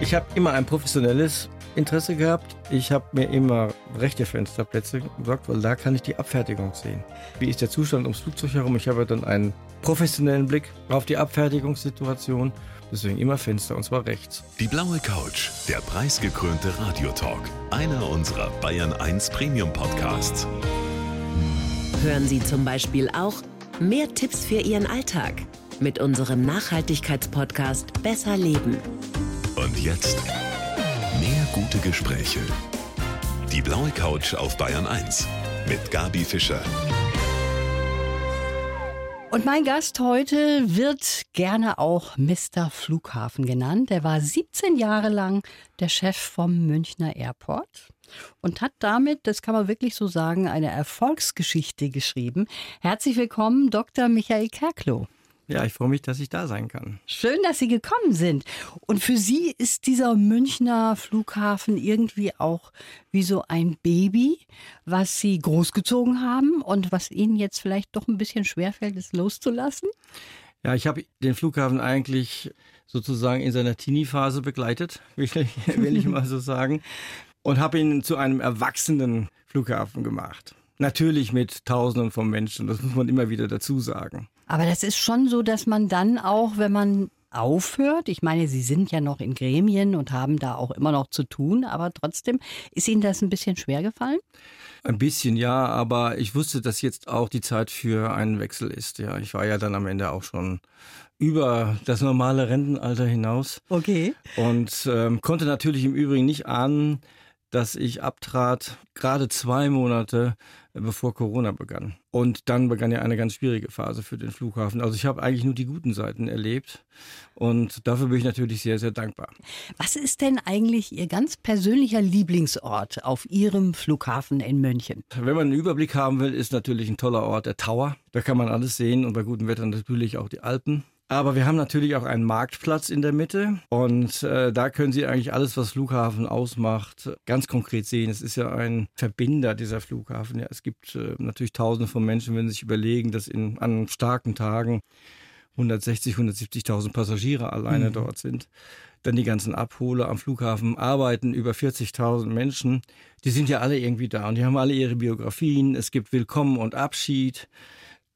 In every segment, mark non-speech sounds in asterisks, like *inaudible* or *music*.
Ich habe immer ein professionelles Interesse gehabt. Ich habe mir immer rechte Fensterplätze besorgt, weil da kann ich die Abfertigung sehen. Wie ist der Zustand ums Flugzeug herum? Ich habe dann einen professionellen Blick auf die Abfertigungssituation. Deswegen immer Fenster und zwar rechts. Die blaue Couch, der preisgekrönte Radiotalk. Einer unserer Bayern 1 Premium Podcasts. Hören Sie zum Beispiel auch mehr Tipps für Ihren Alltag mit unserem Nachhaltigkeitspodcast Besser Leben. Und jetzt mehr gute Gespräche. Die blaue Couch auf Bayern 1 mit Gabi Fischer. Und mein Gast heute wird gerne auch Mr. Flughafen genannt. Er war 17 Jahre lang der Chef vom Münchner Airport und hat damit, das kann man wirklich so sagen, eine Erfolgsgeschichte geschrieben. Herzlich willkommen, Dr. Michael Kerkloh. Ja, ich freue mich, dass ich da sein kann. Schön, dass Sie gekommen sind. Und für Sie ist dieser Münchner Flughafen irgendwie auch wie so ein Baby, was Sie großgezogen haben und was Ihnen jetzt vielleicht doch ein bisschen schwerfällt, es loszulassen? Ja, ich habe den Flughafen eigentlich sozusagen in seiner Teenie-Phase begleitet, *laughs* will ich, will ich mal so sagen, und habe ihn zu einem erwachsenen Flughafen gemacht. Natürlich mit Tausenden von Menschen, das muss man immer wieder dazu sagen. Aber das ist schon so, dass man dann auch, wenn man aufhört, ich meine, Sie sind ja noch in Gremien und haben da auch immer noch zu tun, aber trotzdem, ist Ihnen das ein bisschen schwer gefallen? Ein bisschen ja, aber ich wusste, dass jetzt auch die Zeit für einen Wechsel ist. Ja, ich war ja dann am Ende auch schon über das normale Rentenalter hinaus. Okay. Und ähm, konnte natürlich im Übrigen nicht ahnen, dass ich abtrat, gerade zwei Monate bevor Corona begann. Und dann begann ja eine ganz schwierige Phase für den Flughafen. Also ich habe eigentlich nur die guten Seiten erlebt und dafür bin ich natürlich sehr, sehr dankbar. Was ist denn eigentlich Ihr ganz persönlicher Lieblingsort auf Ihrem Flughafen in München? Wenn man einen Überblick haben will, ist natürlich ein toller Ort der Tower. Da kann man alles sehen und bei gutem Wetter natürlich auch die Alpen. Aber wir haben natürlich auch einen Marktplatz in der Mitte und äh, da können Sie eigentlich alles, was Flughafen ausmacht, ganz konkret sehen. Es ist ja ein Verbinder dieser Flughafen. Ja, es gibt äh, natürlich Tausende von Menschen, wenn Sie sich überlegen, dass in, an starken Tagen 160, 170.000 Passagiere alleine mhm. dort sind. Dann die ganzen Abholer am Flughafen arbeiten über 40.000 Menschen. Die sind ja alle irgendwie da und die haben alle ihre Biografien. Es gibt Willkommen und Abschied.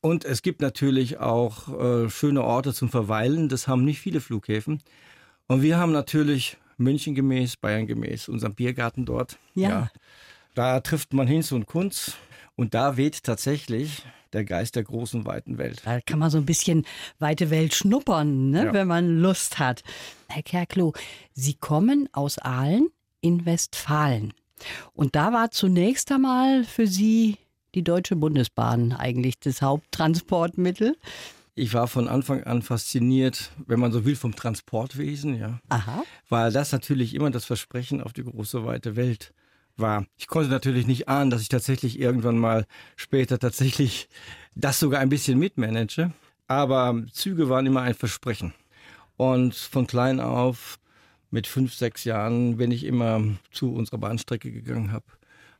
Und es gibt natürlich auch äh, schöne Orte zum Verweilen. Das haben nicht viele Flughäfen. Und wir haben natürlich München gemäß, Bayern gemäß, unseren Biergarten dort. Ja. ja. Da trifft man Hinz und Kunz. Und da weht tatsächlich der Geist der großen, weiten Welt. Da kann man so ein bisschen weite Welt schnuppern, ne, ja. wenn man Lust hat. Herr Kerkloh, Sie kommen aus Aalen in Westfalen. Und da war zunächst einmal für Sie die Deutsche Bundesbahn eigentlich das Haupttransportmittel. Ich war von Anfang an fasziniert, wenn man so will, vom Transportwesen, ja. Aha. Weil das natürlich immer das Versprechen auf die große, weite Welt war. Ich konnte natürlich nicht ahnen, dass ich tatsächlich irgendwann mal später tatsächlich das sogar ein bisschen mitmanage. Aber Züge waren immer ein Versprechen. Und von klein auf, mit fünf, sechs Jahren, wenn ich immer zu unserer Bahnstrecke gegangen habe,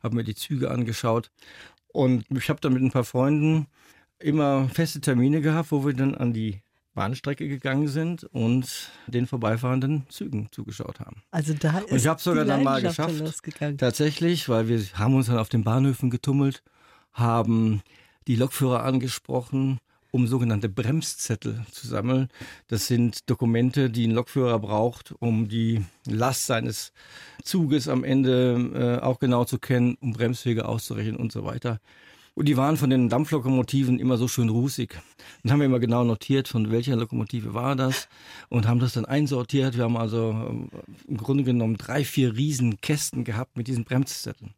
habe mir die Züge angeschaut und ich habe dann mit ein paar Freunden immer feste Termine gehabt, wo wir dann an die Bahnstrecke gegangen sind und den vorbeifahrenden Zügen zugeschaut haben. Also da ist und ich habe sogar dann mal geschafft, tatsächlich, weil wir haben uns dann auf den Bahnhöfen getummelt, haben die Lokführer angesprochen, um sogenannte Bremszettel zu sammeln. Das sind Dokumente, die ein Lokführer braucht, um die Last seines Zuges am Ende äh, auch genau zu kennen, um Bremswege auszurechnen und so weiter. Und die waren von den Dampflokomotiven immer so schön rußig. Dann haben wir immer genau notiert, von welcher Lokomotive war das und haben das dann einsortiert. Wir haben also äh, im Grunde genommen drei, vier Riesenkästen gehabt mit diesen Bremszetteln.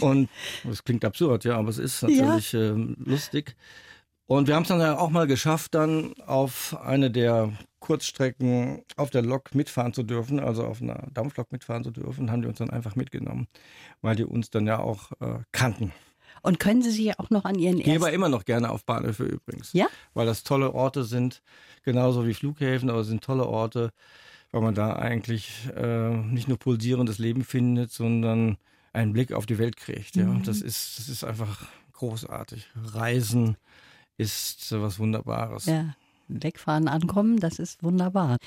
Und *laughs* das klingt absurd, ja, aber es ist natürlich ja. äh, lustig. Und wir haben es dann auch mal geschafft, dann auf eine der Kurzstrecken auf der Lok mitfahren zu dürfen, also auf einer Dampflok mitfahren zu dürfen, haben die uns dann einfach mitgenommen, weil die uns dann ja auch äh, kannten. Und können Sie sich auch noch an Ihren Ich gehe aber immer noch gerne auf Bahnhöfe übrigens. Ja? Weil das tolle Orte sind, genauso wie Flughäfen, aber es sind tolle Orte, weil man da eigentlich äh, nicht nur pulsierendes Leben findet, sondern einen Blick auf die Welt kriegt. Ja? Mhm. Das, ist, das ist einfach großartig. Reisen, ist was Wunderbares. Ja. Wegfahren ankommen, das ist wunderbar.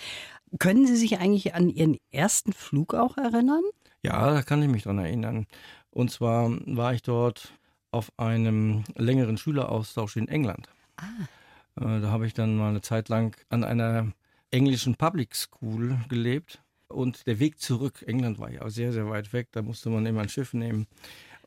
Können Sie sich eigentlich an Ihren ersten Flug auch erinnern? Ja, da kann ich mich dran erinnern. Und zwar war ich dort auf einem längeren Schüleraustausch in England. Ah. Äh, da habe ich dann mal eine Zeit lang an einer englischen Public School gelebt. Und der Weg zurück, England war ja auch sehr, sehr weit weg, da musste man immer ein Schiff nehmen,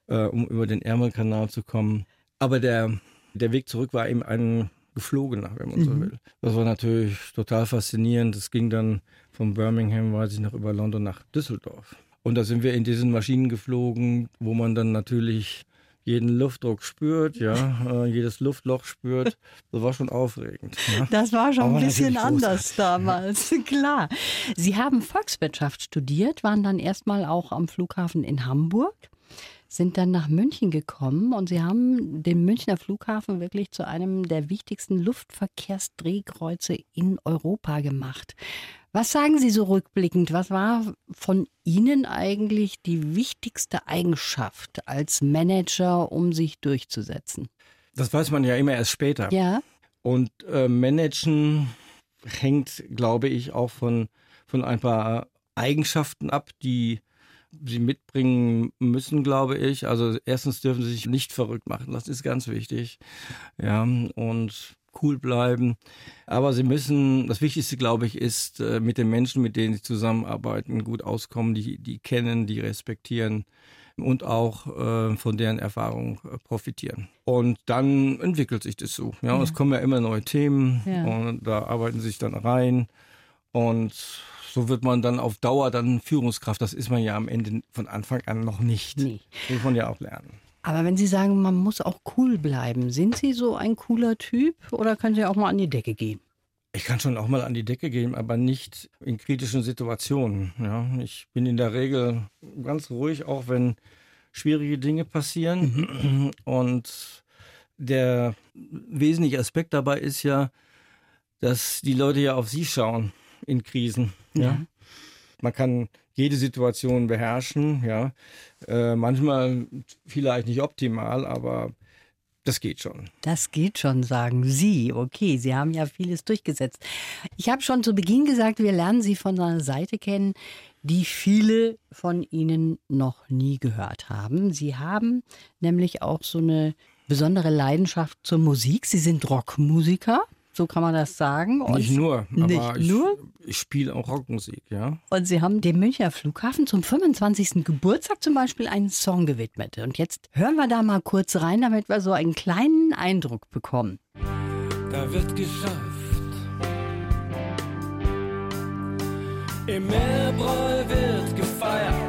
äh, um über den Ärmelkanal zu kommen. Aber der, der Weg zurück war eben ein geflogener, wenn man mhm. so will. Das war natürlich total faszinierend. Es ging dann von Birmingham, weiß ich noch, über London nach Düsseldorf. Und da sind wir in diesen Maschinen geflogen, wo man dann natürlich jeden Luftdruck spürt, ja, *laughs* äh, jedes Luftloch spürt. Das war schon aufregend. Ja. Das war schon Aber ein bisschen anders damals, *laughs* klar. Sie haben Volkswirtschaft studiert, waren dann erstmal auch am Flughafen in Hamburg sind dann nach München gekommen und sie haben den Münchner Flughafen wirklich zu einem der wichtigsten Luftverkehrsdrehkreuze in Europa gemacht. Was sagen Sie so rückblickend? Was war von Ihnen eigentlich die wichtigste Eigenschaft als Manager, um sich durchzusetzen? Das weiß man ja immer erst später. Ja. Und äh, Managen hängt, glaube ich, auch von, von ein paar Eigenschaften ab, die sie mitbringen müssen, glaube ich. Also erstens dürfen sie sich nicht verrückt machen, das ist ganz wichtig. Ja, und cool bleiben. Aber sie müssen, das Wichtigste, glaube ich, ist, äh, mit den Menschen, mit denen sie zusammenarbeiten, gut auskommen, die, die kennen, die respektieren und auch äh, von deren Erfahrung äh, profitieren. Und dann entwickelt sich das so. Ja, ja. es kommen ja immer neue Themen ja. und da arbeiten sie sich dann rein und so wird man dann auf Dauer dann Führungskraft. Das ist man ja am Ende von Anfang an noch nicht. Nee. Das muss man ja auch lernen. Aber wenn Sie sagen, man muss auch cool bleiben, sind Sie so ein cooler Typ oder können Sie auch mal an die Decke gehen? Ich kann schon auch mal an die Decke gehen, aber nicht in kritischen Situationen. Ja, ich bin in der Regel ganz ruhig, auch wenn schwierige Dinge passieren. Mhm. Und der wesentliche Aspekt dabei ist ja, dass die Leute ja auf Sie schauen in Krisen. Ja. ja. Man kann jede Situation beherrschen, ja. Äh, manchmal vielleicht nicht optimal, aber das geht schon. Das geht schon, sagen Sie. Okay, Sie haben ja vieles durchgesetzt. Ich habe schon zu Beginn gesagt, wir lernen Sie von einer Seite kennen, die viele von Ihnen noch nie gehört haben. Sie haben nämlich auch so eine besondere Leidenschaft zur Musik. Sie sind Rockmusiker. So kann man das sagen. Und nicht nur, aber nicht ich, nur? ich spiele auch Rockmusik, ja. Und Sie haben dem Münchner Flughafen zum 25. Geburtstag zum Beispiel einen Song gewidmet. Und jetzt hören wir da mal kurz rein, damit wir so einen kleinen Eindruck bekommen. Da wird geschafft. Im Meerbräu wird gefeiert.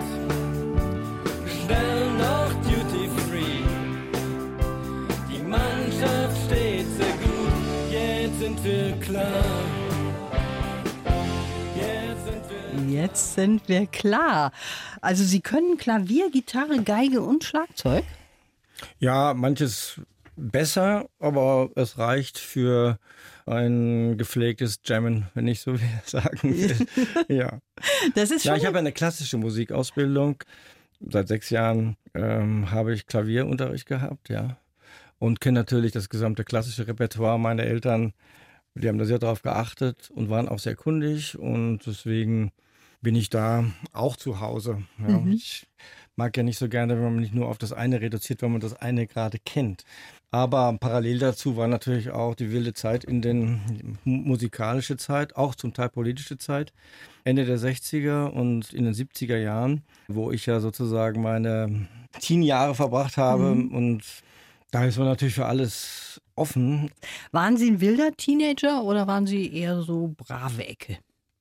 Jetzt sind wir klar. Also Sie können Klavier, Gitarre, Geige und Schlagzeug? Ja, manches besser, aber es reicht für ein gepflegtes Jammen, wenn ich so *laughs* sagen will. *laughs* ja. Das ist ja, ich habe eine klassische Musikausbildung. Seit sechs Jahren ähm, habe ich Klavierunterricht gehabt, ja. Und kenne natürlich das gesamte klassische Repertoire meiner Eltern. Die haben da sehr darauf geachtet und waren auch sehr kundig. Und deswegen bin ich da auch zu Hause. Ja, mhm. Ich mag ja nicht so gerne, wenn man nicht nur auf das eine reduziert, wenn man das eine gerade kennt. Aber parallel dazu war natürlich auch die wilde Zeit in den musikalische Zeit, auch zum Teil politische Zeit, Ende der 60er und in den 70er Jahren, wo ich ja sozusagen meine Teenjahre verbracht habe mhm. und da ist man natürlich für alles offen. Waren Sie ein wilder Teenager oder waren Sie eher so brave Ecke?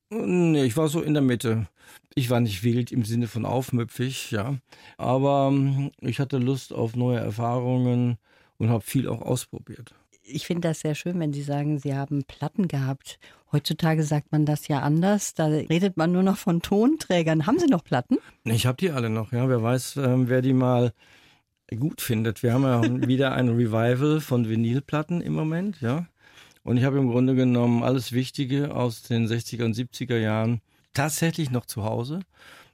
Nee, ich war so in der Mitte. Ich war nicht wild im Sinne von aufmüpfig, ja. Aber ähm, ich hatte Lust auf neue Erfahrungen und habe viel auch ausprobiert. Ich finde das sehr schön, wenn Sie sagen, Sie haben Platten gehabt. Heutzutage sagt man das ja anders. Da redet man nur noch von Tonträgern. Haben Sie noch Platten? Ich habe die alle noch, ja. Wer weiß, ähm, wer die mal gut findet. Wir haben ja *laughs* wieder ein Revival von Vinylplatten im Moment, ja. Und ich habe im Grunde genommen alles Wichtige aus den 60er und 70er Jahren tatsächlich noch zu Hause.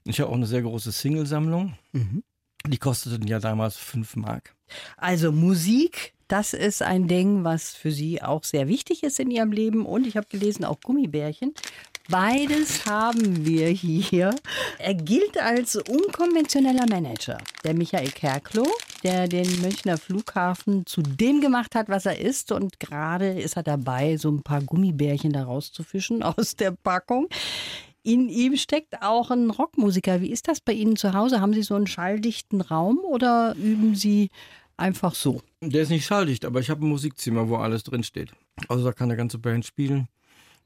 Ich habe auch eine sehr große Single-Sammlung. Mhm. Die kosteten ja damals 5 Mark. Also Musik Das ist ein Ding, was für Sie auch sehr wichtig ist in Ihrem Leben. Und ich habe gelesen, auch Gummibärchen. Beides haben wir hier. Er gilt als unkonventioneller Manager. Der Michael Kerklo, der den Münchner Flughafen zu dem gemacht hat, was er ist. Und gerade ist er dabei, so ein paar Gummibärchen da rauszufischen *laughs* aus der Packung. In ihm steckt auch ein Rockmusiker. Wie ist das bei Ihnen zu Hause? Haben Sie so einen schalldichten Raum oder üben Sie einfach so? Der ist nicht schalldicht, aber ich habe ein Musikzimmer, wo alles drin steht. Also da kann eine ganze Band spielen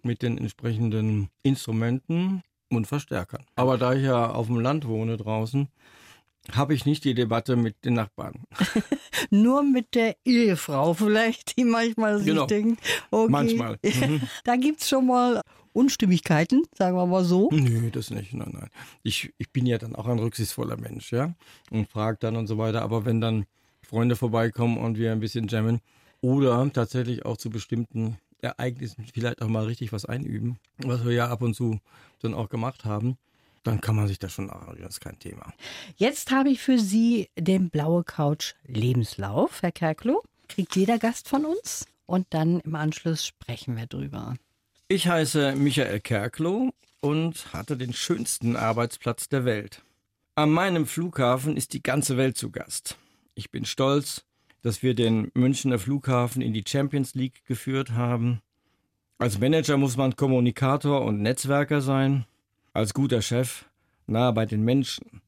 mit den entsprechenden Instrumenten und Verstärkern. Aber da ich ja auf dem Land wohne draußen, habe ich nicht die Debatte mit den Nachbarn. *laughs* Nur mit der Ehefrau vielleicht, die manchmal sich Genau. denkt, okay, Manchmal. *laughs* Mhm. da gibt es schon mal Unstimmigkeiten, sagen wir mal so. Nö, das nicht. Nein, nein. Ich, ich bin ja dann auch ein rücksichtsvoller Mensch, ja. Und frage dann und so weiter. Aber wenn dann Freunde vorbeikommen und wir ein bisschen jammen oder tatsächlich auch zu bestimmten Ereignissen vielleicht auch mal richtig was einüben, was wir ja ab und zu dann auch gemacht haben, dann kann man sich das schon arrangieren. Das ist kein Thema. Jetzt habe ich für Sie den Blaue Couch Lebenslauf, Herr Kerklo. Kriegt jeder Gast von uns und dann im Anschluss sprechen wir drüber. Ich heiße Michael Kerklo und hatte den schönsten Arbeitsplatz der Welt. An meinem Flughafen ist die ganze Welt zu Gast. Ich bin stolz, dass wir den Münchner Flughafen in die Champions League geführt haben. Als Manager muss man Kommunikator und Netzwerker sein. Als guter Chef nah bei den Menschen.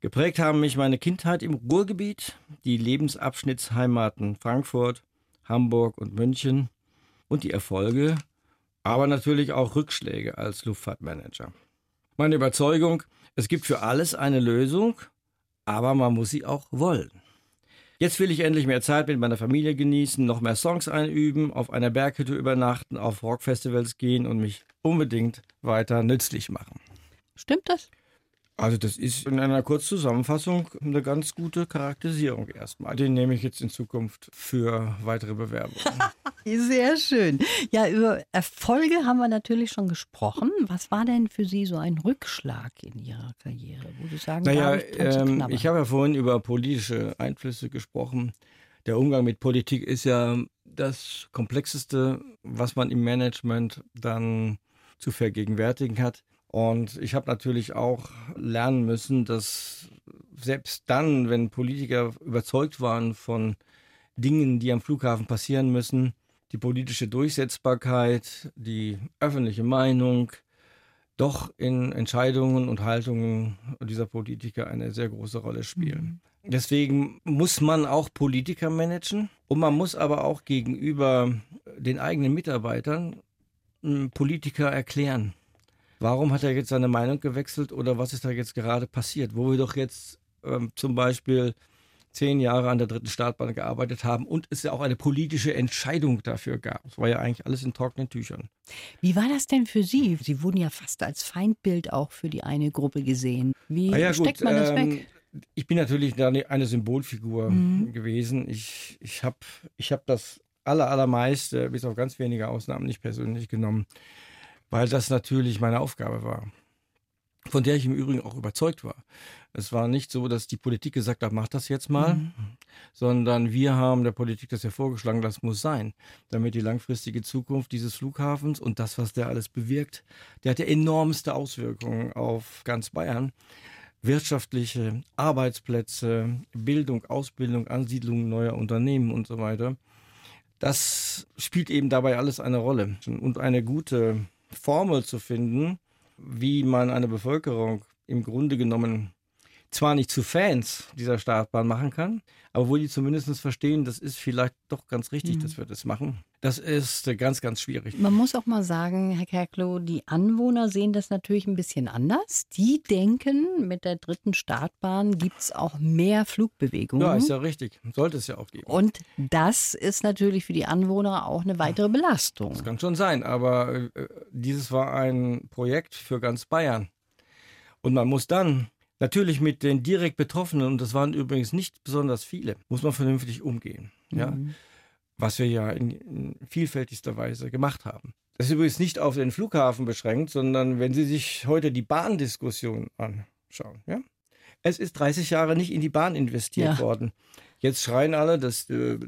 Geprägt haben mich meine Kindheit im Ruhrgebiet, die Lebensabschnittsheimaten Frankfurt, Hamburg und München und die Erfolge, aber natürlich auch Rückschläge als Luftfahrtmanager. Meine Überzeugung, es gibt für alles eine Lösung, aber man muss sie auch wollen. Jetzt will ich endlich mehr Zeit mit meiner Familie genießen, noch mehr Songs einüben, auf einer Berghütte übernachten, auf Rockfestivals gehen und mich unbedingt weiter nützlich machen. Stimmt das? Also das ist in einer Kurzzusammenfassung eine ganz gute Charakterisierung erstmal. Den nehme ich jetzt in Zukunft für weitere Bewerbungen. *laughs* Sehr schön. Ja, über Erfolge haben wir natürlich schon gesprochen. Was war denn für Sie so ein Rückschlag in Ihrer Karriere, wo Sie sagen, Naja, ich ähm, ich habe ja vorhin über politische Einflüsse gesprochen. Der Umgang mit Politik ist ja das Komplexeste, was man im Management dann zu vergegenwärtigen hat. Und ich habe natürlich auch lernen müssen, dass selbst dann, wenn Politiker überzeugt waren von Dingen, die am Flughafen passieren müssen, die politische Durchsetzbarkeit, die öffentliche Meinung, doch in Entscheidungen und Haltungen dieser Politiker eine sehr große Rolle spielen. Deswegen muss man auch Politiker managen und man muss aber auch gegenüber den eigenen Mitarbeitern m, Politiker erklären. Warum hat er jetzt seine Meinung gewechselt oder was ist da jetzt gerade passiert? Wo wir doch jetzt ähm, zum Beispiel zehn Jahre an der dritten Startbahn gearbeitet haben und es ja auch eine politische Entscheidung dafür gab. Es war ja eigentlich alles in trockenen Tüchern. Wie war das denn für Sie? Sie wurden ja fast als Feindbild auch für die eine Gruppe gesehen. Wie Ah ja, steckt gut, man das ähm, weg? Ich bin natürlich eine eine Symbolfigur Mhm. gewesen. Ich, ich habe ich hab das aller, allermeiste, bis auf ganz wenige Ausnahmen, nicht persönlich genommen, weil das natürlich meine Aufgabe war. Von der ich im Übrigen auch überzeugt war. Es war nicht so, dass die Politik gesagt hat, mach das jetzt mal, Mhm. sondern wir haben der Politik das ja vorgeschlagen, das muss sein, damit die langfristige Zukunft dieses Flughafens und das, was der alles bewirkt, der hat ja enormste Auswirkungen auf ganz Bayern wirtschaftliche Arbeitsplätze, Bildung, Ausbildung, Ansiedlung neuer Unternehmen und so weiter. Das spielt eben dabei alles eine Rolle. Und eine gute Formel zu finden, wie man eine Bevölkerung im Grunde genommen zwar nicht zu Fans dieser Startbahn machen kann, aber wo die zumindest verstehen, das ist vielleicht doch ganz richtig, dass wir das machen. Das ist äh, ganz, ganz schwierig. Man muss auch mal sagen, Herr Kerklo, die Anwohner sehen das natürlich ein bisschen anders. Die denken, mit der dritten Startbahn gibt es auch mehr Flugbewegungen. Ja, ist ja richtig. Sollte es ja auch geben. Und das ist natürlich für die Anwohner auch eine weitere Belastung. Das kann schon sein, aber äh, dieses war ein Projekt für ganz Bayern. Und man muss dann natürlich mit den direkt Betroffenen, und das waren übrigens nicht besonders viele, muss man vernünftig umgehen. Ja? Was wir ja in, in vielfältigster Weise gemacht haben. Das ist übrigens nicht auf den Flughafen beschränkt, sondern wenn Sie sich heute die Bahndiskussion anschauen. Ja? Es ist 30 Jahre nicht in die Bahn investiert Ja. worden. Jetzt schreien alle, dass äh,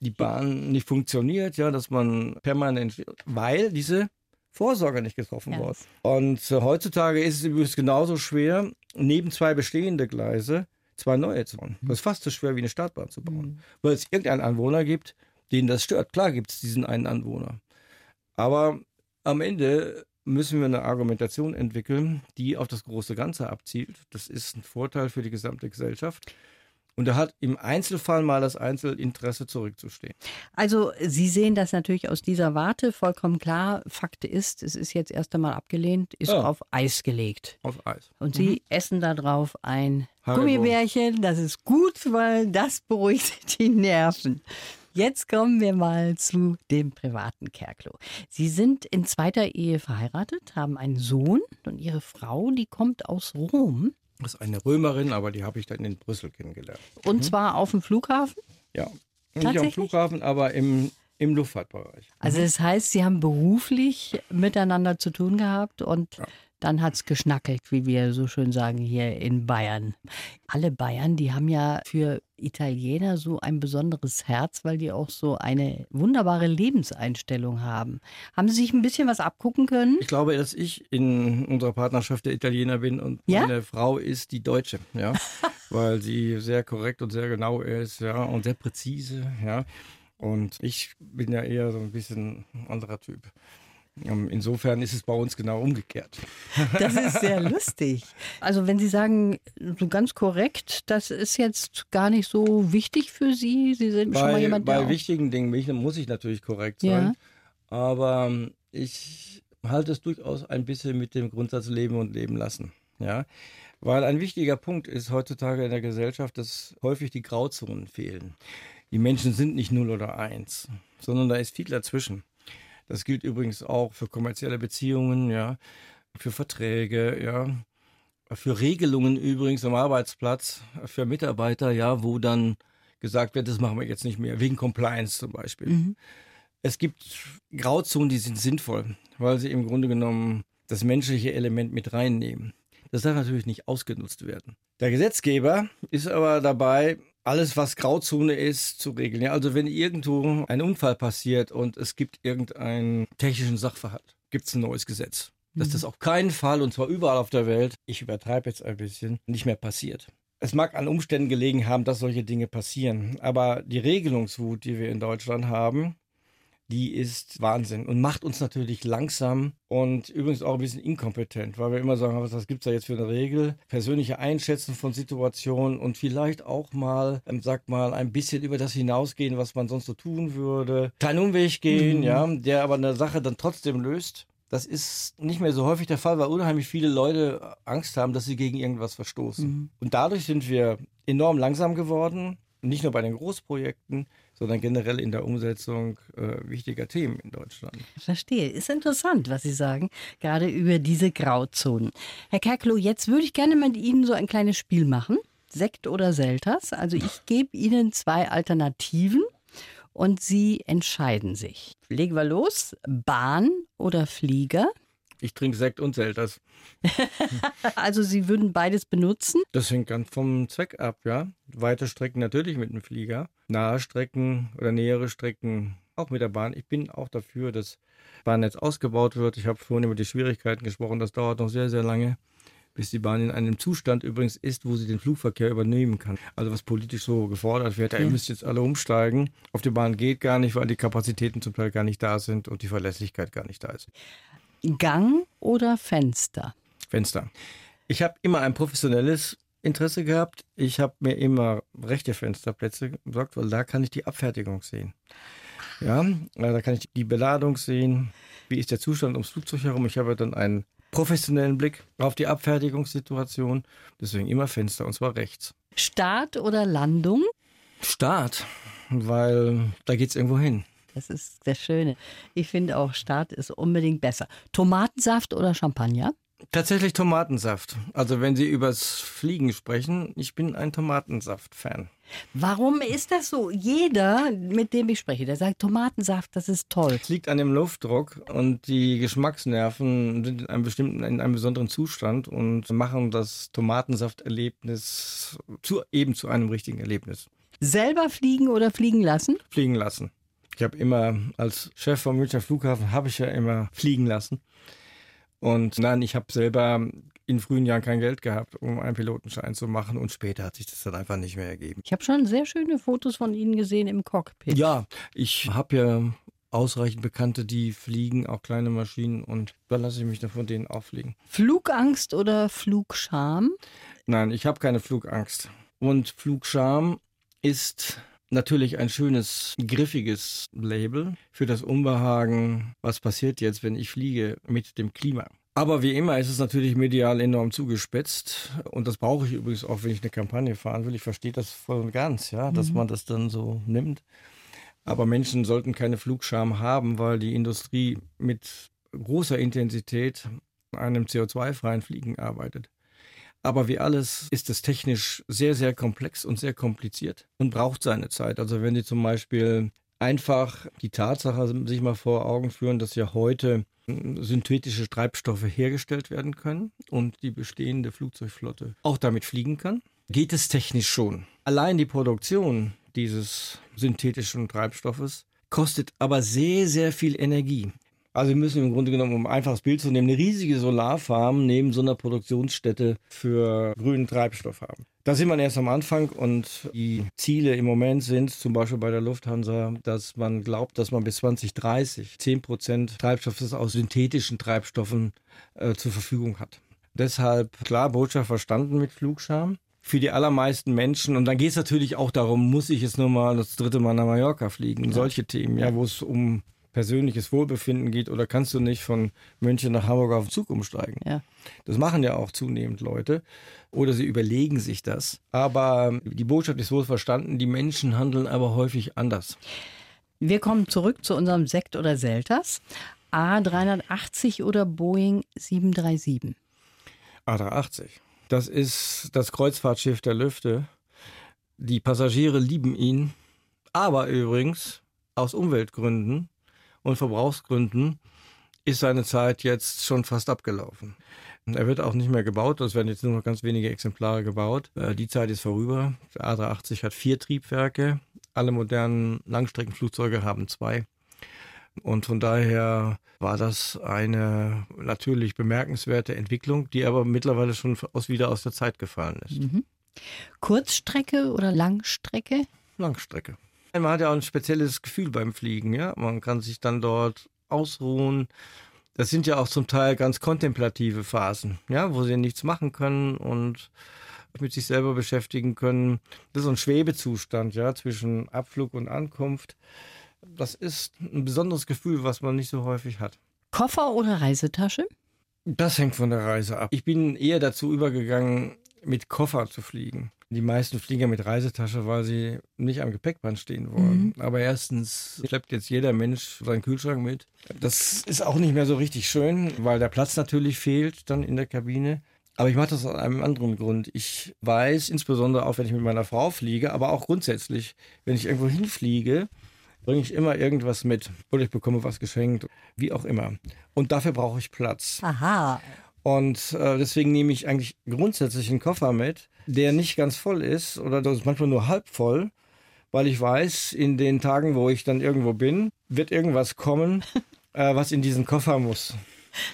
die Bahn nicht funktioniert, ja, dass man permanent, weil diese Vorsorge nicht getroffen ja. wurde. Und äh, heutzutage ist es übrigens genauso schwer, neben zwei bestehende Gleise zwei neue zu bauen. Das ist fast so schwer wie eine Startbahn zu bauen, mhm. weil es irgendeinen Anwohner gibt, den das stört. Klar gibt es diesen einen Anwohner. Aber am Ende müssen wir eine Argumentation entwickeln, die auf das große Ganze abzielt. Das ist ein Vorteil für die gesamte Gesellschaft. Und er hat im Einzelfall mal das Einzelinteresse zurückzustehen. Also Sie sehen das natürlich aus dieser Warte vollkommen klar. Fakt ist, es ist jetzt erst einmal abgelehnt, ist ja. auf Eis gelegt. Auf Eis. Und Sie mhm. essen darauf ein Haribo. Gummibärchen. Das ist gut, weil das beruhigt *laughs* die Nerven. Jetzt kommen wir mal zu dem privaten Kerklo. Sie sind in zweiter Ehe verheiratet, haben einen Sohn und Ihre Frau, die kommt aus Rom. Das ist eine Römerin, aber die habe ich dann in Brüssel kennengelernt. Und mhm. zwar auf dem Flughafen? Ja, nicht am Flughafen, aber im, im Luftfahrtbereich. Also mhm. das heißt, Sie haben beruflich miteinander zu tun gehabt und ja dann hat es geschnackelt, wie wir so schön sagen hier in Bayern. Alle Bayern, die haben ja für Italiener so ein besonderes Herz, weil die auch so eine wunderbare Lebenseinstellung haben. Haben Sie sich ein bisschen was abgucken können? Ich glaube, dass ich in unserer Partnerschaft der Italiener bin und ja? meine Frau ist die Deutsche, ja, *laughs* weil sie sehr korrekt und sehr genau ist, ja, und sehr präzise, ja. Und ich bin ja eher so ein bisschen anderer Typ. Ähm, insofern ist es bei uns genau umgekehrt. *laughs* Das ist sehr lustig. Also wenn Sie sagen, so ganz korrekt, das ist jetzt gar nicht so wichtig für Sie. Sie sind bei, schon mal jemand, der Bei wichtigen Dingen muss ich natürlich korrekt sein. Ja. Aber ähm, ich halte es durchaus ein bisschen mit dem Grundsatz Leben und Leben lassen. Ja, weil ein wichtiger Punkt ist heutzutage in der Gesellschaft, dass häufig die Grauzonen fehlen. Die Menschen sind nicht null oder eins, sondern da ist viel dazwischen. Das gilt übrigens auch für kommerzielle Beziehungen, ja, für Verträge, ja, für Regelungen übrigens am Arbeitsplatz, für Mitarbeiter, ja, wo dann gesagt wird, das machen wir jetzt nicht mehr, wegen Compliance zum Beispiel. Mhm. Es gibt Grauzonen, die sind sinnvoll, weil sie im Grunde genommen das menschliche Element mit reinnehmen. Das darf natürlich nicht ausgenutzt werden. Der Gesetzgeber ist aber dabei, alles, was Grauzone ist, zu regeln. Ja, also wenn irgendwo ein Unfall passiert und es gibt irgendeinen technischen Sachverhalt, gibt es ein neues Gesetz. Dass mhm. das auf keinen Fall, und zwar überall auf der Welt, ich übertreibe jetzt ein bisschen, nicht mehr passiert. Es mag an Umständen gelegen haben, dass solche Dinge passieren, aber die Regelungswut, die wir in Deutschland haben, die ist Wahnsinn und macht uns natürlich langsam und übrigens auch ein bisschen inkompetent, weil wir immer sagen, was gibt es da jetzt für eine Regel? Persönliche Einschätzen von Situationen und vielleicht auch mal, ähm, sag mal, ein bisschen über das hinausgehen, was man sonst so tun würde. Kleinen Umweg gehen, mhm. ja, der aber eine Sache dann trotzdem löst. Das ist nicht mehr so häufig der Fall, weil unheimlich viele Leute Angst haben, dass sie gegen irgendwas verstoßen. Mhm. Und dadurch sind wir enorm langsam geworden. Nicht nur bei den Großprojekten, sondern generell in der Umsetzung äh, wichtiger Themen in Deutschland. Verstehe. Ist interessant, was Sie sagen, gerade über diese Grauzonen. Herr Kerklo, jetzt würde ich gerne mit Ihnen so ein kleines Spiel machen. Sekt oder Selters. Also ich gebe Ihnen zwei Alternativen und Sie entscheiden sich. Legen wir los. Bahn oder Flieger? Ich trinke Sekt und Selters. *laughs* also Sie würden beides benutzen? Das hängt ganz vom Zweck ab, ja. Weite Strecken natürlich mit dem Flieger, nahe Strecken oder nähere Strecken auch mit der Bahn. Ich bin auch dafür, dass das Bahnnetz ausgebaut wird. Ich habe vorhin über die Schwierigkeiten gesprochen. Das dauert noch sehr, sehr lange, bis die Bahn in einem Zustand übrigens ist, wo sie den Flugverkehr übernehmen kann. Also was politisch so gefordert wird, ja, ihr müsst jetzt alle umsteigen. Auf die Bahn geht gar nicht, weil die Kapazitäten zum Teil gar nicht da sind und die Verlässlichkeit gar nicht da ist. Gang oder Fenster? Fenster. Ich habe immer ein professionelles Interesse gehabt. Ich habe mir immer rechte Fensterplätze besorgt, weil da kann ich die Abfertigung sehen. Ja, da kann ich die Beladung sehen. Wie ist der Zustand ums Flugzeug herum? Ich habe dann einen professionellen Blick auf die Abfertigungssituation. Deswegen immer Fenster und zwar rechts. Start oder Landung? Start, weil da geht es irgendwo hin. Das ist das Schöne. Ich finde auch, Start ist unbedingt besser. Tomatensaft oder Champagner? Tatsächlich Tomatensaft. Also wenn Sie übers Fliegen sprechen, ich bin ein Tomatensaft-Fan. Warum ist das so? Jeder, mit dem ich spreche, der sagt Tomatensaft, das ist toll. Es liegt an dem Luftdruck und die Geschmacksnerven sind in einem bestimmten, in einem besonderen Zustand und machen das Tomatensafterlebnis zu, eben zu einem richtigen Erlebnis. Selber fliegen oder fliegen lassen? Fliegen lassen. Ich habe immer als Chef vom Münchner Flughafen habe ich ja immer fliegen lassen. Und nein, ich habe selber in frühen Jahren kein Geld gehabt, um einen Pilotenschein zu machen und später hat sich das dann einfach nicht mehr ergeben. Ich habe schon sehr schöne Fotos von Ihnen gesehen im Cockpit. Ja, ich habe ja ausreichend Bekannte, die fliegen, auch kleine Maschinen und da lasse ich mich dann von denen auch fliegen. Flugangst oder Flugscham? Nein, ich habe keine Flugangst. Und Flugscham ist natürlich ein schönes, griffiges Label für das Unbehagen, was passiert jetzt, wenn ich fliege mit dem Klima. Aber wie immer ist es natürlich medial enorm zugespitzt. Und das brauche ich übrigens auch, wenn ich eine Kampagne fahren will. Ich verstehe das voll und ganz, ja, dass mhm. man das dann so nimmt. Aber Menschen sollten keine Flugscham haben, weil die Industrie mit großer Intensität an einem CO2-freien Fliegen arbeitet. Aber wie alles ist es technisch sehr, sehr komplex und sehr kompliziert und braucht seine Zeit. Also wenn Sie zum Beispiel einfach die Tatsache sich mal vor Augen führen, dass ja heute synthetische Treibstoffe hergestellt werden können und die bestehende Flugzeugflotte auch damit fliegen kann, geht es technisch schon. Allein die Produktion dieses synthetischen Treibstoffes kostet aber sehr, sehr viel Energie. Also wir müssen im Grunde genommen, um ein einfaches Bild zu nehmen, eine riesige Solarfarm neben so einer Produktionsstätte für grünen Treibstoff haben. Da sind wir erst am Anfang und die Ziele im Moment sind zum Beispiel bei der Lufthansa, dass man glaubt, dass man bis 2030 10 Prozent Treibstoffes aus synthetischen Treibstoffen äh, zur Verfügung hat. Deshalb klar Botschaft verstanden mit Flugscham für die allermeisten Menschen. Und dann geht es natürlich auch darum, muss ich jetzt nur mal das dritte Mal nach Mallorca fliegen? Ja. Solche Themen, ja, wo es um persönliches Wohlbefinden geht oder kannst du nicht von München nach Hamburg auf den Zug umsteigen? Ja. Das machen ja auch zunehmend Leute oder sie überlegen sich das. Aber die Botschaft ist wohl verstanden, die Menschen handeln aber häufig anders. Wir kommen zurück zu unserem Sekt oder Selters. A380 oder Boeing 737? A380. Das ist das Kreuzfahrtschiff der Lüfte. Die Passagiere lieben ihn, aber übrigens aus Umweltgründen und Verbrauchsgründen ist seine Zeit jetzt schon fast abgelaufen. Er wird auch nicht mehr gebaut, es werden jetzt nur noch ganz wenige Exemplare gebaut. Äh, die Zeit ist vorüber. Der A380 hat vier Triebwerke, alle modernen Langstreckenflugzeuge haben zwei. Und von daher war das eine natürlich bemerkenswerte Entwicklung, die aber mittlerweile schon aus, wieder aus der Zeit gefallen ist. Mhm. Kurzstrecke oder Langstrecke? Langstrecke. Man hat ja auch ein spezielles Gefühl beim Fliegen, ja. Man kann sich dann dort ausruhen. Das sind ja auch zum Teil ganz kontemplative Phasen, ja, wo sie nichts machen können und mit sich selber beschäftigen können. Das ist so ein Schwebezustand, ja, zwischen Abflug und Ankunft. Das ist ein besonderes Gefühl, was man nicht so häufig hat. Koffer oder Reisetasche? Das hängt von der Reise ab. Ich bin eher dazu übergegangen, mit Koffer zu fliegen. Die meisten fliegen ja mit Reisetasche, weil sie nicht am Gepäckband stehen wollen. Mhm. Aber erstens schleppt jetzt jeder Mensch seinen Kühlschrank mit. Das ist auch nicht mehr so richtig schön, weil der Platz natürlich fehlt dann in der Kabine. Aber ich mache das aus einem anderen Grund. Ich weiß, insbesondere auch wenn ich mit meiner Frau fliege, aber auch grundsätzlich, wenn ich irgendwo hinfliege, bringe ich immer irgendwas mit. Oder ich bekomme was geschenkt, wie auch immer. Und dafür brauche ich Platz. Aha. Und äh, deswegen nehme ich eigentlich grundsätzlich einen Koffer mit, der nicht ganz voll ist oder das ist manchmal nur halb voll, weil ich weiß, in den Tagen, wo ich dann irgendwo bin, wird irgendwas kommen, *laughs* äh, was in diesen Koffer muss.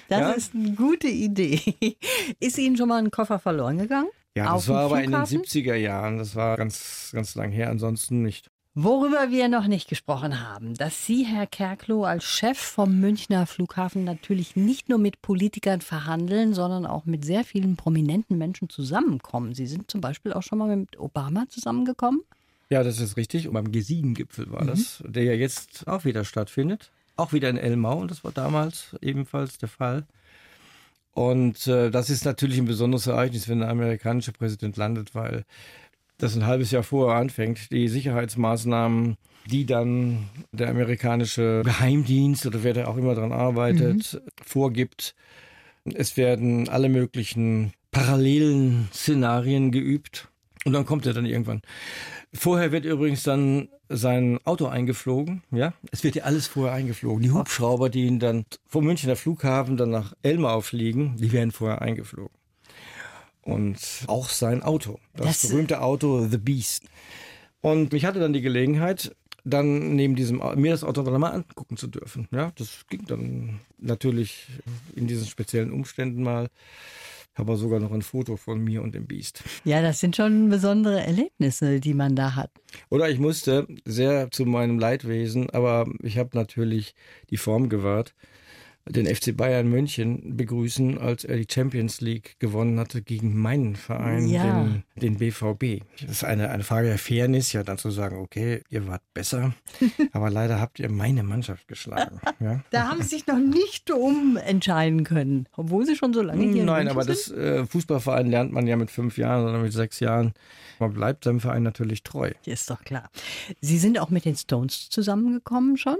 Das ja? ist eine gute Idee. *laughs* Ist Ihnen schon mal ein Koffer verloren gegangen? Ja, das war aber in den 70er Jahren. Das war ganz, ganz lang her, ansonsten nicht. Worüber wir noch nicht gesprochen haben, dass Sie, Herr Kerkloh, als Chef vom Münchner Flughafen natürlich nicht nur mit Politikern verhandeln, sondern auch mit sehr vielen prominenten Menschen zusammenkommen. Sie sind zum Beispiel auch schon mal mit Obama zusammengekommen? Ja, das ist richtig. Und beim G7-Gipfel war mhm. das, der ja jetzt auch wieder stattfindet. Auch wieder in Elmau und das war damals ebenfalls der Fall. Und äh, das ist natürlich ein besonderes Ereignis, wenn der amerikanische Präsident landet, weil das ein halbes Jahr vorher anfängt, die Sicherheitsmaßnahmen, die dann der amerikanische Geheimdienst oder wer da auch immer dran arbeitet, mhm. vorgibt. Es werden alle möglichen parallelen Szenarien geübt und dann kommt er dann irgendwann. Vorher wird übrigens dann sein Auto eingeflogen, ja. Es wird ja alles vorher eingeflogen. Die Hubschrauber, die ihn dann vom Münchner Flughafen dann nach Elmau fliegen, die werden vorher eingeflogen und auch sein Auto. Das, das berühmte Auto The Beast. Und ich hatte dann die Gelegenheit, dann neben diesem, mir das Auto dann mal angucken zu dürfen. Ja, das ging dann natürlich in diesen speziellen Umständen mal. Ich habe sogar noch ein Foto von mir und dem Biest. Ja, das sind schon besondere Erlebnisse, die man da hat. Oder ich musste sehr zu meinem Leidwesen, aber ich habe natürlich die Form gewahrt den FC Bayern München begrüßen, als er die Champions League gewonnen hatte gegen meinen Verein, ja. den, den, BVB. Das ist eine, eine Frage der Fairness, ja, dann zu sagen, okay, ihr wart besser, *laughs* aber leider habt ihr meine Mannschaft geschlagen. *laughs* Ja? Da haben sie sich noch nicht umentscheiden können, obwohl sie schon so lange hier Nein, aber sind. das äh, Fußballverein lernt man ja mit fünf Jahren oder mit sechs Jahren. Man bleibt seinem Verein natürlich treu. Ist doch klar. Sie sind auch mit den Stones zusammengekommen schon?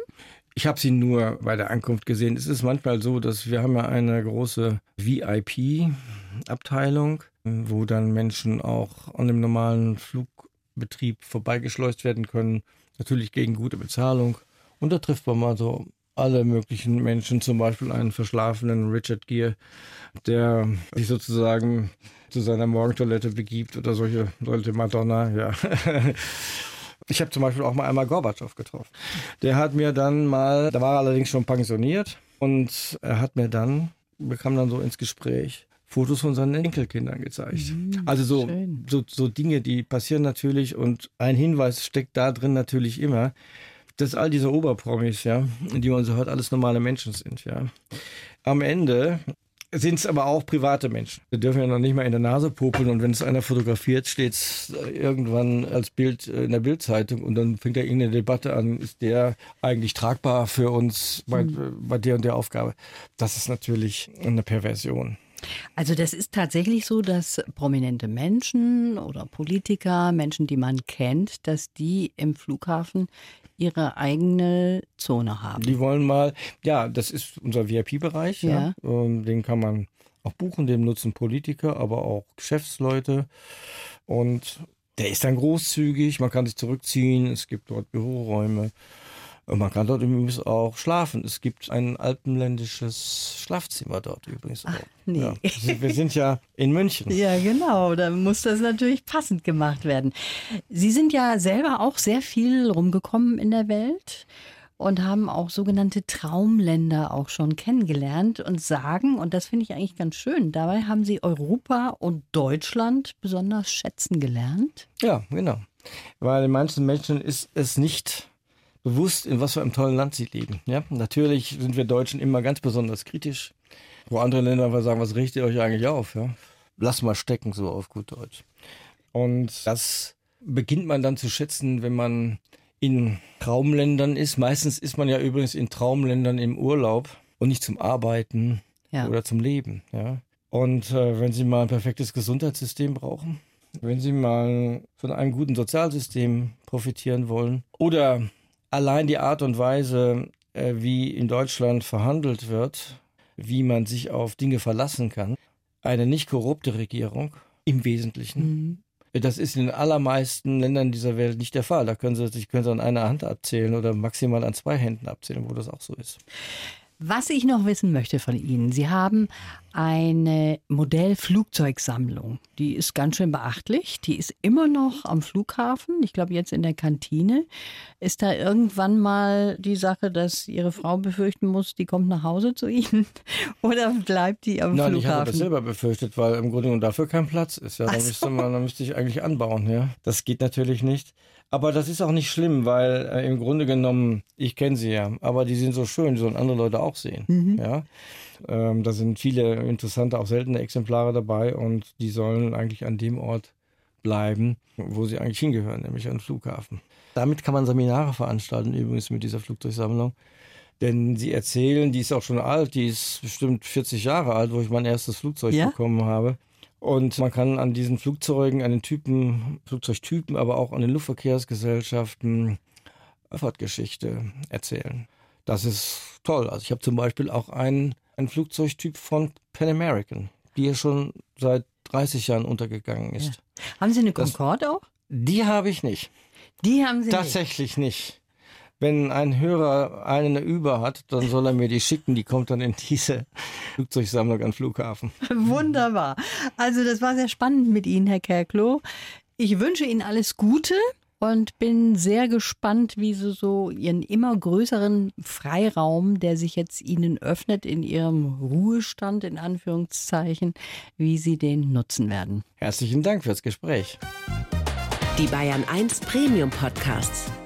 Ich habe sie nur bei der Ankunft gesehen. Es ist manchmal so, dass wir haben ja eine große VIP-Abteilung, wo dann Menschen auch an dem normalen Flugbetrieb vorbeigeschleust werden können. Natürlich gegen gute Bezahlung. Und da trifft man mal so alle möglichen Menschen, zum Beispiel einen verschlafenen Richard Gere, der sich sozusagen zu seiner Morgentoilette begibt oder solche Leute, Madonna, ja. *laughs* Ich habe zum Beispiel auch mal einmal Gorbatschow getroffen. Der hat mir dann mal, da war er allerdings schon pensioniert, und er hat mir dann, wir kamen dann so ins Gespräch, Fotos von seinen Enkelkindern gezeigt. Mhm, also so, so, so Dinge, die passieren natürlich und ein Hinweis steckt da drin natürlich immer, dass all diese Oberpromis, ja, die man so hört, alles normale Menschen sind, ja. Am Ende sind es aber auch private Menschen. Wir dürfen ja noch nicht mal in der Nase popeln und wenn es einer fotografiert, steht es irgendwann als Bild in der Bildzeitung und dann fängt da irgendeine Debatte an, ist der eigentlich tragbar für uns bei, mhm. bei der und der Aufgabe. Das ist natürlich eine Perversion. Also das ist tatsächlich so, dass prominente Menschen oder Politiker, Menschen, die man kennt, dass die im Flughafen ihre eigene Zone haben. Die wollen mal, ja, das ist unser VIP-Bereich, ja. ja. Ähm, den kann man auch buchen, den nutzen Politiker, aber auch Geschäftsleute. Und der ist dann großzügig, man kann sich zurückziehen, es gibt dort Büroräume. Man kann dort übrigens auch schlafen. Es gibt ein alpenländisches Schlafzimmer dort übrigens auch. Ach, nee. Ja. Wir sind ja in München. Ja, genau. Da muss das natürlich passend gemacht werden. Sie sind ja selber auch sehr viel rumgekommen in der Welt und haben auch sogenannte Traumländer auch schon kennengelernt und sagen, und das finde ich eigentlich ganz schön, dabei haben Sie Europa und Deutschland besonders schätzen gelernt. Ja, genau. Weil manchen Menschen ist es nicht bewusst, in was für einem tollen Land sie leben. Ja, natürlich sind wir Deutschen immer ganz besonders kritisch, wo andere Länder einfach sagen, was richtet ihr euch eigentlich auf? Ja? Lass mal stecken, so auf gut Deutsch. Und das beginnt man dann zu schätzen, wenn man in Traumländern ist. Meistens ist man ja übrigens in Traumländern im Urlaub und nicht zum Arbeiten ja. oder zum Leben. Ja? Und äh, wenn Sie mal ein perfektes Gesundheitssystem brauchen, wenn Sie mal von einem guten Sozialsystem profitieren wollen oder allein die Art und Weise, äh, wie in Deutschland verhandelt wird, wie man sich auf Dinge verlassen kann, eine nicht korrupte Regierung im Wesentlichen. Mhm. Das ist in den allermeisten Ländern dieser Welt nicht der Fall. Da können Sie sich können Sie an einer Hand abzählen oder maximal an zwei Händen abzählen, wo das auch so ist. Was ich noch wissen möchte von Ihnen, Sie haben eine Modellflugzeugsammlung. Die ist ganz schön beachtlich. Die ist immer noch am Flughafen. Ich glaube, jetzt in der Kantine. Ist da irgendwann mal die Sache, dass Ihre Frau befürchten muss, die kommt nach Hause zu Ihnen? *laughs* Oder bleibt die am Nein, Flughafen? Nein, ich habe das selber befürchtet, weil im Grunde genommen dafür kein Platz ist. Ja, dann, so. müsste man, dann müsste ich eigentlich anbauen. Ja, Das geht natürlich nicht. Aber das ist auch nicht schlimm, weil äh, im Grunde genommen, ich kenne sie ja, aber die sind so schön, die sollen andere Leute auch sehen. Mhm. Ja? Ähm, da sind viele interessante, auch seltene Exemplare dabei und die sollen eigentlich an dem Ort bleiben, wo sie eigentlich hingehören, nämlich an den Flughafen. Damit kann man Seminare veranstalten, übrigens mit dieser Flugzeugsammlung. Denn sie erzählen, die ist auch schon alt, die ist bestimmt 40 Jahre alt, wo ich mein erstes Flugzeug ja? bekommen habe. Und man kann an diesen Flugzeugen, an den Typen, Flugzeugtypen, aber auch an den Luftverkehrsgesellschaften Fahrtgeschichte erzählen. Das ist toll. Also ich habe zum Beispiel auch einen, einen Flugzeugtyp von Pan American, die ja schon seit 30 Jahren untergegangen ist. Ja. Haben Sie eine Concorde auch? Die habe ich nicht. Die haben Sie Tatsächlich nicht. nicht wenn ein Hörer eine über hat, dann soll er mir die schicken. Die kommt dann in diese *laughs* Flugzeugsammlung an Flughafen. Wunderbar. Also das war sehr spannend mit Ihnen, Herr Kerklo. Ich wünsche Ihnen alles Gute. und bin sehr gespannt, wie Sie so Ihren immer größeren Freiraum, der sich jetzt Ihnen öffnet in Ihrem Ruhestand, in Anführungszeichen, wie Sie den nutzen werden. Herzlichen Dank fürs Gespräch. Die Bayern 1 Premium Podcasts.